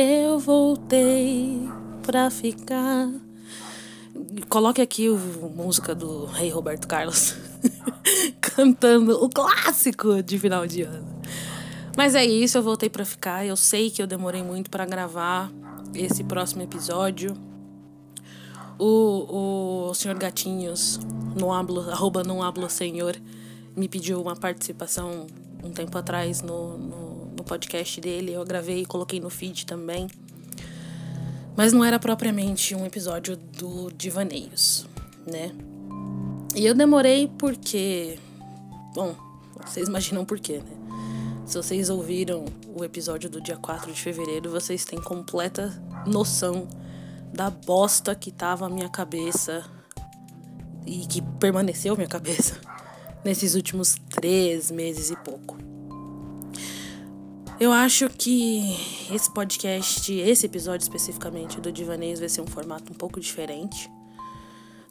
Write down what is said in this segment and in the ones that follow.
Eu voltei pra ficar. Coloque aqui a música do Rei Roberto Carlos cantando o clássico de final de ano. Mas é isso, eu voltei para ficar. Eu sei que eu demorei muito para gravar esse próximo episódio. O, o senhor Gatinhos, no hablo, arroba não hablo senhor, me pediu uma participação um tempo atrás no, no podcast dele. Eu gravei e coloquei no feed também. Mas não era propriamente um episódio do Divaneios, né? E eu demorei porque. Bom, vocês imaginam por quê, né? Se vocês ouviram o episódio do dia 4 de fevereiro, vocês têm completa noção da bosta que tava a minha cabeça e que permaneceu minha cabeça nesses últimos três meses e pouco. Eu acho que esse podcast, esse episódio especificamente do Divaneios, vai ser um formato um pouco diferente.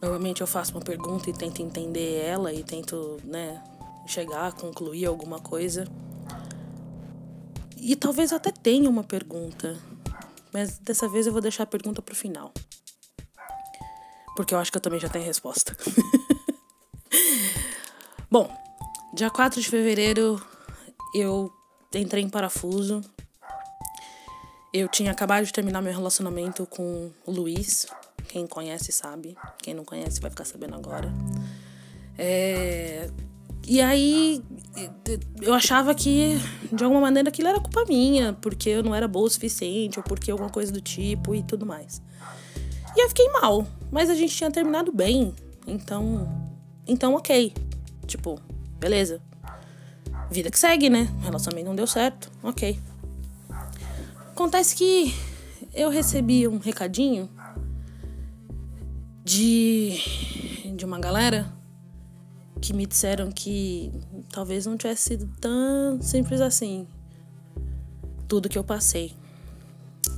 Normalmente eu faço uma pergunta e tento entender ela e tento, né, chegar a concluir alguma coisa. E talvez até tenha uma pergunta, mas dessa vez eu vou deixar a pergunta pro final. Porque eu acho que eu também já tenho a resposta. Bom, dia 4 de fevereiro eu entrei em parafuso. Eu tinha acabado de terminar meu relacionamento com o Luiz. Quem conhece sabe. Quem não conhece vai ficar sabendo agora. É... E aí eu achava que de alguma maneira aquilo era culpa minha, porque eu não era boa o suficiente, ou porque alguma coisa do tipo e tudo mais. E eu fiquei mal, mas a gente tinha terminado bem, então. Então, ok. Tipo, beleza. Vida que segue, né? O relacionamento não deu certo, ok. Acontece que eu recebi um recadinho de, de uma galera que me disseram que talvez não tivesse sido tão simples assim tudo que eu passei.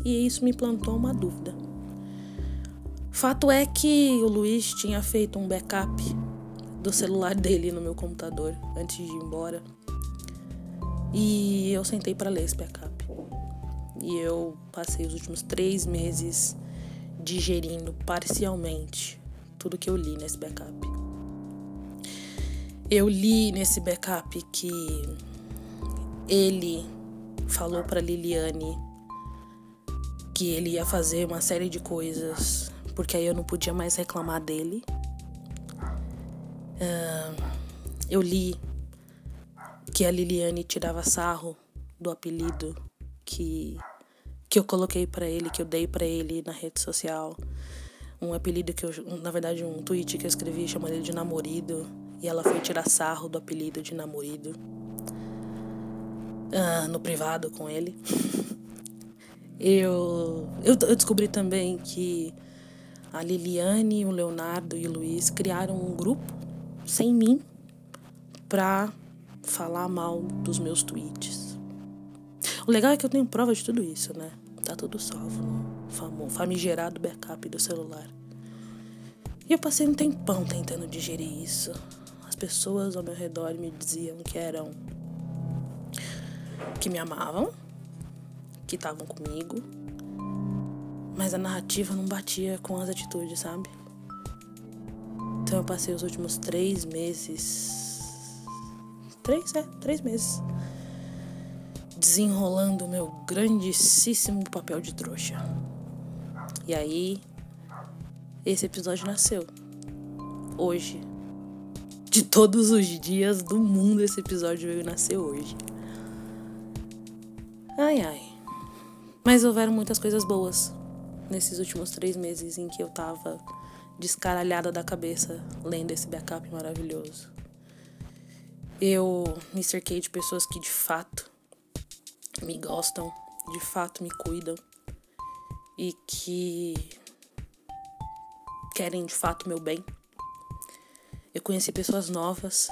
E isso me plantou uma dúvida. Fato é que o Luiz tinha feito um backup do celular dele no meu computador antes de ir embora. E eu sentei para ler esse backup. E eu passei os últimos três meses digerindo parcialmente tudo que eu li nesse backup. Eu li nesse backup que ele falou para Liliane que ele ia fazer uma série de coisas, porque aí eu não podia mais reclamar dele. Uh, eu li que a Liliane tirava sarro do apelido que que eu coloquei para ele, que eu dei para ele na rede social. Um apelido que eu, na verdade, um tweet que eu escrevi chamando ele de namorido e ela foi tirar sarro do apelido de namorido ah, no privado com ele. eu, eu, eu descobri também que a Liliane, o Leonardo e o Luiz criaram um grupo sem mim pra falar mal dos meus tweets. O legal é que eu tenho prova de tudo isso, né? Tá tudo salvo no famoso, famigerado backup do celular. E eu passei um tempão tentando digerir isso pessoas ao meu redor me diziam que eram. que me amavam, que estavam comigo, mas a narrativa não batia com as atitudes, sabe? Então eu passei os últimos três meses. Três, é, três meses. Desenrolando o meu grandíssimo papel de trouxa. E aí, esse episódio nasceu. Hoje, de todos os dias do mundo, esse episódio veio nascer hoje. Ai, ai. Mas houveram muitas coisas boas nesses últimos três meses em que eu tava descaralhada da cabeça lendo esse backup maravilhoso. Eu me cerquei de pessoas que de fato me gostam, de fato me cuidam e que querem de fato meu bem. Eu conheci pessoas novas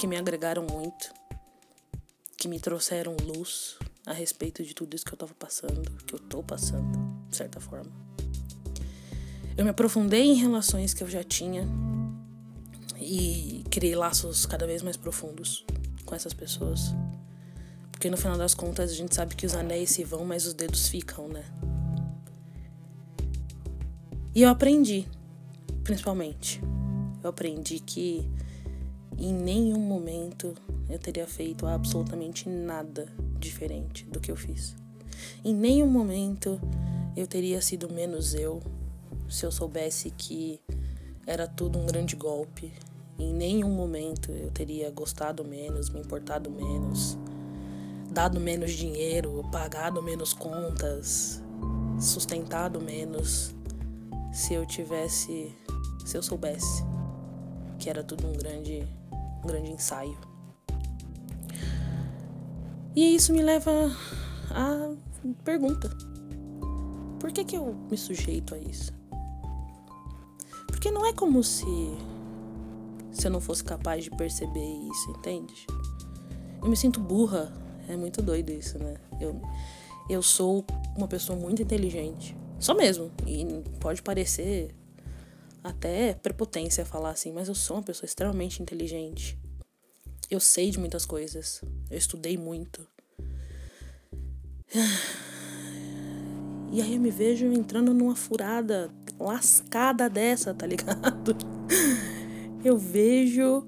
que me agregaram muito, que me trouxeram luz a respeito de tudo isso que eu estava passando, que eu estou passando, de certa forma. Eu me aprofundei em relações que eu já tinha e criei laços cada vez mais profundos com essas pessoas. Porque no final das contas a gente sabe que os anéis se vão, mas os dedos ficam, né? E eu aprendi, principalmente. Eu aprendi que em nenhum momento eu teria feito absolutamente nada diferente do que eu fiz. Em nenhum momento eu teria sido menos eu se eu soubesse que era tudo um grande golpe. Em nenhum momento eu teria gostado menos, me importado menos, dado menos dinheiro, pagado menos contas, sustentado menos se eu tivesse, se eu soubesse que era tudo um grande, um grande ensaio. E isso me leva à pergunta: por que que eu me sujeito a isso? Porque não é como se se eu não fosse capaz de perceber isso, entende? Eu me sinto burra. É muito doido isso, né? Eu, eu sou uma pessoa muito inteligente. Só mesmo. E pode parecer até prepotência falar assim, mas eu sou uma pessoa extremamente inteligente. Eu sei de muitas coisas. Eu estudei muito. E aí eu me vejo entrando numa furada lascada dessa, tá ligado? Eu vejo.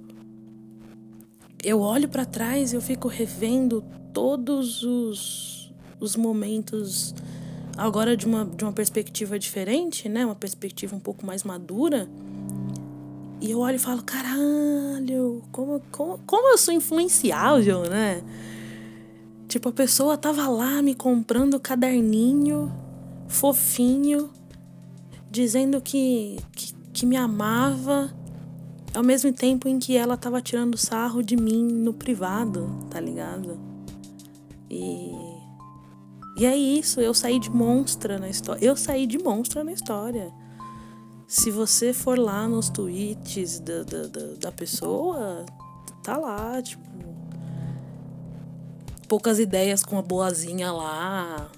Eu olho para trás eu fico revendo todos os, os momentos agora de uma, de uma perspectiva diferente, né? Uma perspectiva um pouco mais madura. E eu olho e falo, caralho, como, como, como eu sou influenciável, né? Tipo, a pessoa tava lá me comprando caderninho fofinho, dizendo que, que, que me amava, ao mesmo tempo em que ela tava tirando sarro de mim no privado, tá ligado? E e é isso, eu saí de monstra na história. Eu saí de monstra na história. Se você for lá nos tweets da, da, da, da pessoa, tá lá, tipo. Poucas ideias com a boazinha lá.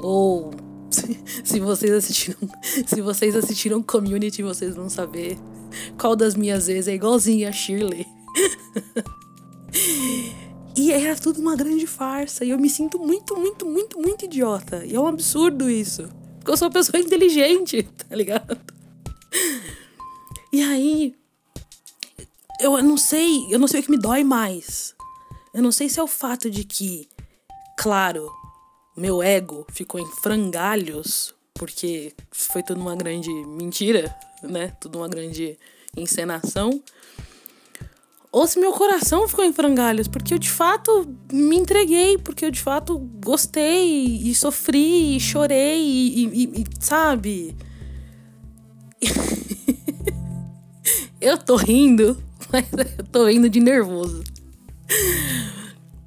Ou se, se vocês assistiram. Se vocês assistiram community, vocês vão saber qual das minhas vezes é igualzinha a Shirley. E era tudo uma grande farsa. E eu me sinto muito, muito, muito, muito idiota. E é um absurdo isso. Porque eu sou uma pessoa inteligente, tá ligado? E aí. Eu não sei. Eu não sei o que me dói mais. Eu não sei se é o fato de que, claro, meu ego ficou em frangalhos. Porque foi tudo uma grande mentira, né? Tudo uma grande encenação ou se meu coração ficou em frangalhos, porque eu de fato me entreguei, porque eu de fato gostei e sofri e chorei e, e, e sabe? eu tô rindo, mas eu tô rindo de nervoso.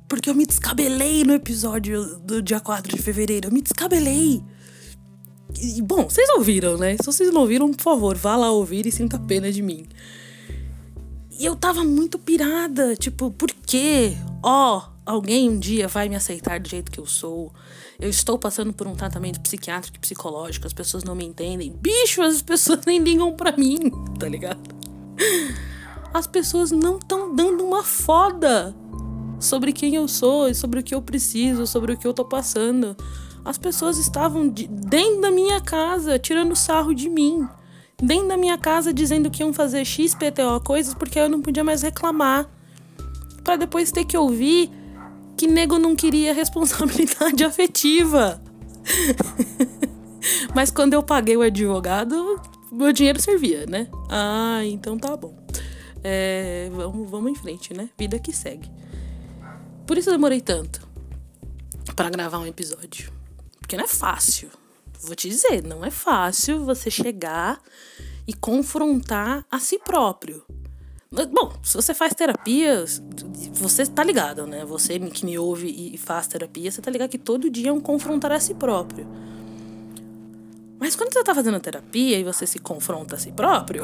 Porque eu me descabelei no episódio do dia 4 de fevereiro. Eu me descabelei. E, bom, vocês ouviram, né? Se vocês não ouviram, por favor, vá lá ouvir e sinta pena de mim. E eu tava muito pirada, tipo, por quê? Ó, oh, alguém um dia vai me aceitar do jeito que eu sou. Eu estou passando por um tratamento psiquiátrico e psicológico, as pessoas não me entendem. Bicho, as pessoas nem ligam pra mim, tá ligado? As pessoas não estão dando uma foda sobre quem eu sou, sobre o que eu preciso, sobre o que eu tô passando. As pessoas estavam de, dentro da minha casa tirando sarro de mim dentro da minha casa dizendo que iam fazer XPTO coisas porque eu não podia mais reclamar. para depois ter que ouvir que nego não queria responsabilidade afetiva. Mas quando eu paguei o advogado, meu dinheiro servia, né? Ah, então tá bom. É, vamos, vamos em frente, né? Vida que segue. Por isso eu demorei tanto para gravar um episódio. Porque não é fácil vou te dizer, não é fácil você chegar e confrontar a si próprio. Bom, se você faz terapia, você tá ligado, né? Você que me ouve e faz terapia, você tá ligado que todo dia é um confrontar a si próprio. Mas quando você tá fazendo terapia e você se confronta a si próprio,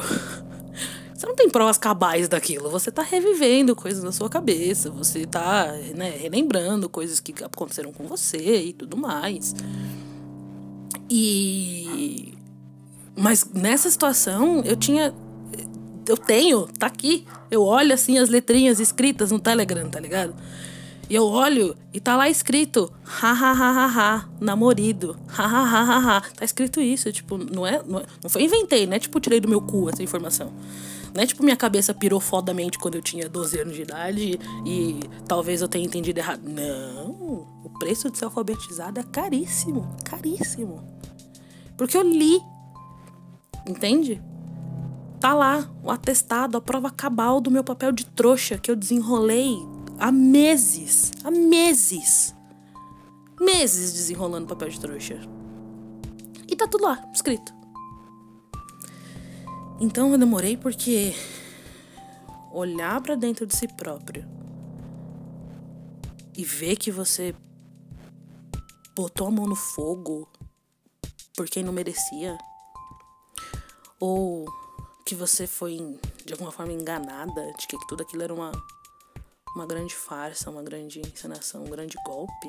você não tem provas cabais daquilo. Você tá revivendo coisas na sua cabeça, você tá né, relembrando coisas que aconteceram com você e tudo mais. E. Mas nessa situação, eu tinha. Eu tenho, tá aqui. Eu olho assim as letrinhas escritas no Telegram, tá ligado? E eu olho e tá lá escrito, ha ha ha ha ha, namorido, ha ha ha ha ha. Tá escrito isso, tipo, não é, não, é, não foi inventei, né? Tipo, tirei do meu cu essa informação. Não é tipo minha cabeça pirou fodamente quando eu tinha 12 anos de idade e talvez eu tenha entendido errado. Não, o preço de ser alfabetizado é caríssimo, caríssimo. Porque eu li. Entende? Tá lá o atestado, a prova cabal do meu papel de trouxa que eu desenrolei há meses. Há meses. Meses desenrolando papel de trouxa. E tá tudo lá, escrito. Então eu demorei porque olhar para dentro de si próprio e ver que você botou a mão no fogo por quem não merecia ou que você foi de alguma forma enganada de que tudo aquilo era uma uma grande farsa, uma grande encenação, um grande golpe.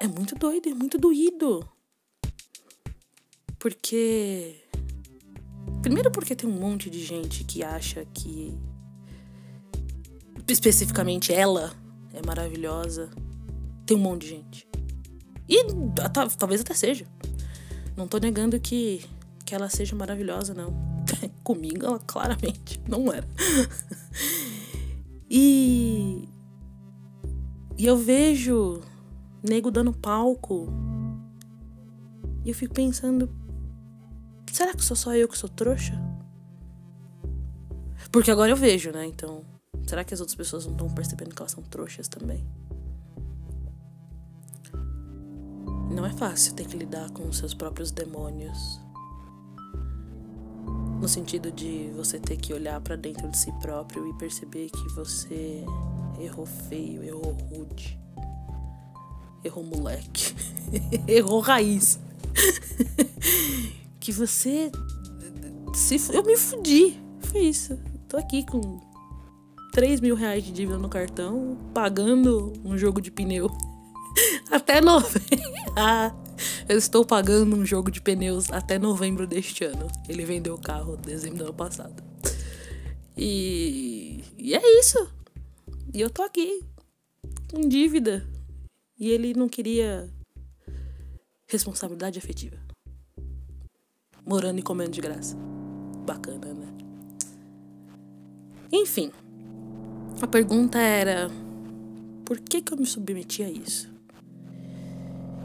É muito doido, é muito doído. Porque. Primeiro, porque tem um monte de gente que acha que. Especificamente ela é maravilhosa. Tem um monte de gente. E talvez até seja. Não tô negando que, que ela seja maravilhosa, não. Comigo, ela claramente não era. E. E eu vejo nego dando palco. E eu fico pensando: será que sou só eu que sou trouxa? Porque agora eu vejo, né? Então, será que as outras pessoas não estão percebendo que elas são trouxas também? Não é fácil ter que lidar com os seus próprios demônios. No sentido de você ter que olhar para dentro de si próprio e perceber que você errou feio, errou rude, errou moleque, errou raiz. que você. Se, eu me fudi. Foi isso. Tô aqui com 3 mil reais de dívida no cartão, pagando um jogo de pneu. Até novembro. Eu estou pagando um jogo de pneus até novembro deste ano. Ele vendeu o carro em dezembro do ano passado. E, e é isso. E eu tô aqui, em dívida. E ele não queria responsabilidade afetiva. Morando e comendo de graça. Bacana, né? Enfim, a pergunta era: por que, que eu me submeti a isso?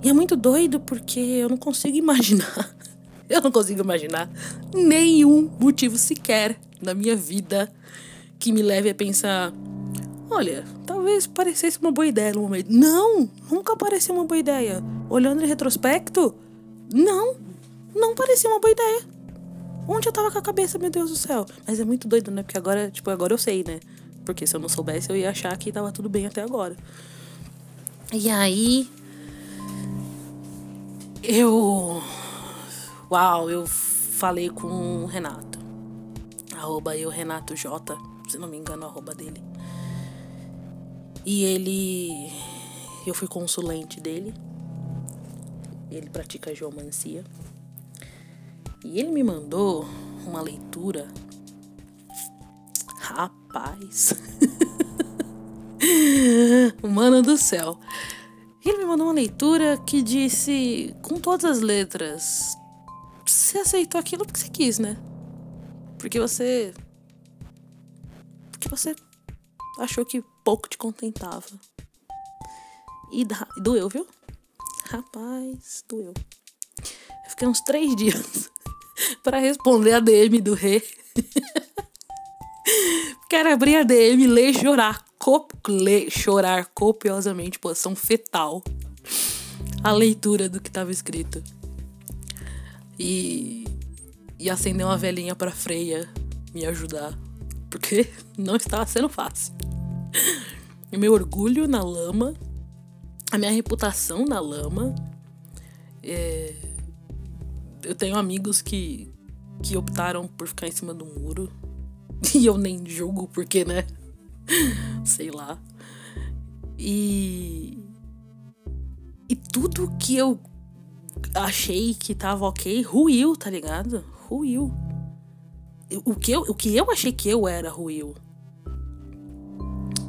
E é muito doido porque eu não consigo imaginar. Eu não consigo imaginar nenhum motivo sequer na minha vida que me leve a pensar: olha, talvez parecesse uma boa ideia no momento. Não, nunca pareceu uma boa ideia. Olhando em retrospecto, não, não parecia uma boa ideia. Onde eu tava com a cabeça, meu Deus do céu? Mas é muito doido, né? Porque agora, tipo, agora eu sei, né? Porque se eu não soubesse, eu ia achar que tava tudo bem até agora. E aí, eu. Uau, eu falei com o Renato. Arroba eu, Renato J. Se não me engano, arroba dele. E ele. Eu fui consulente dele. Ele pratica geomancia. E ele me mandou uma leitura. Rapaz. Mano do céu. Ele me mandou uma leitura que disse, com todas as letras, você aceitou aquilo porque você quis, né? Porque você. Porque você achou que pouco te contentava. E doeu, viu? Rapaz, doeu. Eu fiquei uns três dias para responder a DM do rei. Quero abrir a DM, ler e chorar ler, chorar copiosamente, posição fetal, a leitura do que estava escrito. E, e acender uma velhinha para Freia me ajudar, porque não estava sendo fácil. O meu orgulho na lama, a minha reputação na lama. É, eu tenho amigos que, que optaram por ficar em cima do muro. E eu nem julgo, porque, né? sei lá. E. E tudo que eu achei que tava ok, ruiu, tá ligado? Ruiu. O que eu, o que eu achei que eu era ruiu.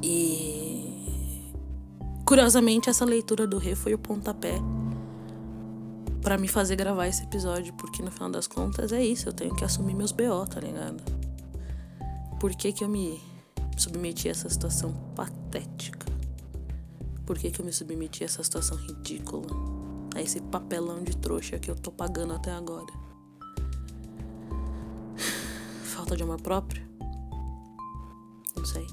E. Curiosamente, essa leitura do Rê foi o pontapé para me fazer gravar esse episódio, porque no final das contas é isso, eu tenho que assumir meus BO, tá ligado? Por que, que eu me submeti a essa situação patética? Por que, que eu me submeti a essa situação ridícula? A esse papelão de trouxa que eu tô pagando até agora? Falta de amor próprio? Não sei.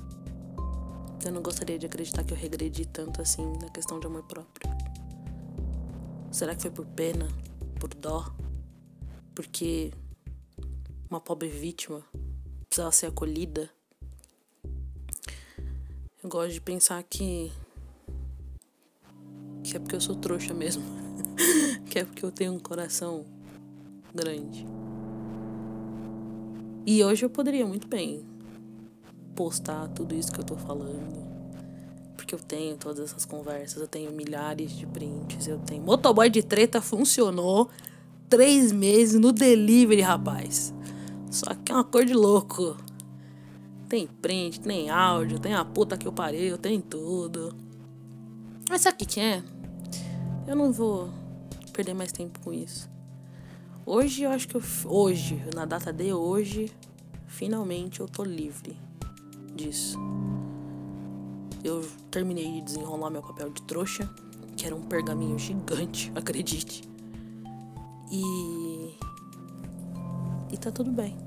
Eu não gostaria de acreditar que eu regredi tanto assim na questão de amor próprio. Será que foi por pena? Por dó? Porque uma pobre vítima precisava ser acolhida? Eu gosto de pensar que. que é porque eu sou trouxa mesmo. que é porque eu tenho um coração grande. E hoje eu poderia muito bem postar tudo isso que eu tô falando porque eu tenho todas essas conversas, eu tenho milhares de prints, eu tenho. Motoboy de treta funcionou três meses no delivery, rapaz. Só que é uma cor de louco. Tem print, tem áudio, tem a puta que eu parei, eu tenho tudo. Mas sabe o que é? Eu não vou perder mais tempo com isso. Hoje eu acho que eu. Hoje, na data de hoje, finalmente eu tô livre disso eu terminei de desenrolar meu papel de trouxa, que era um pergaminho gigante, acredite. E. E tá tudo bem.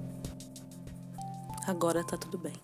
Agora tá tudo bem.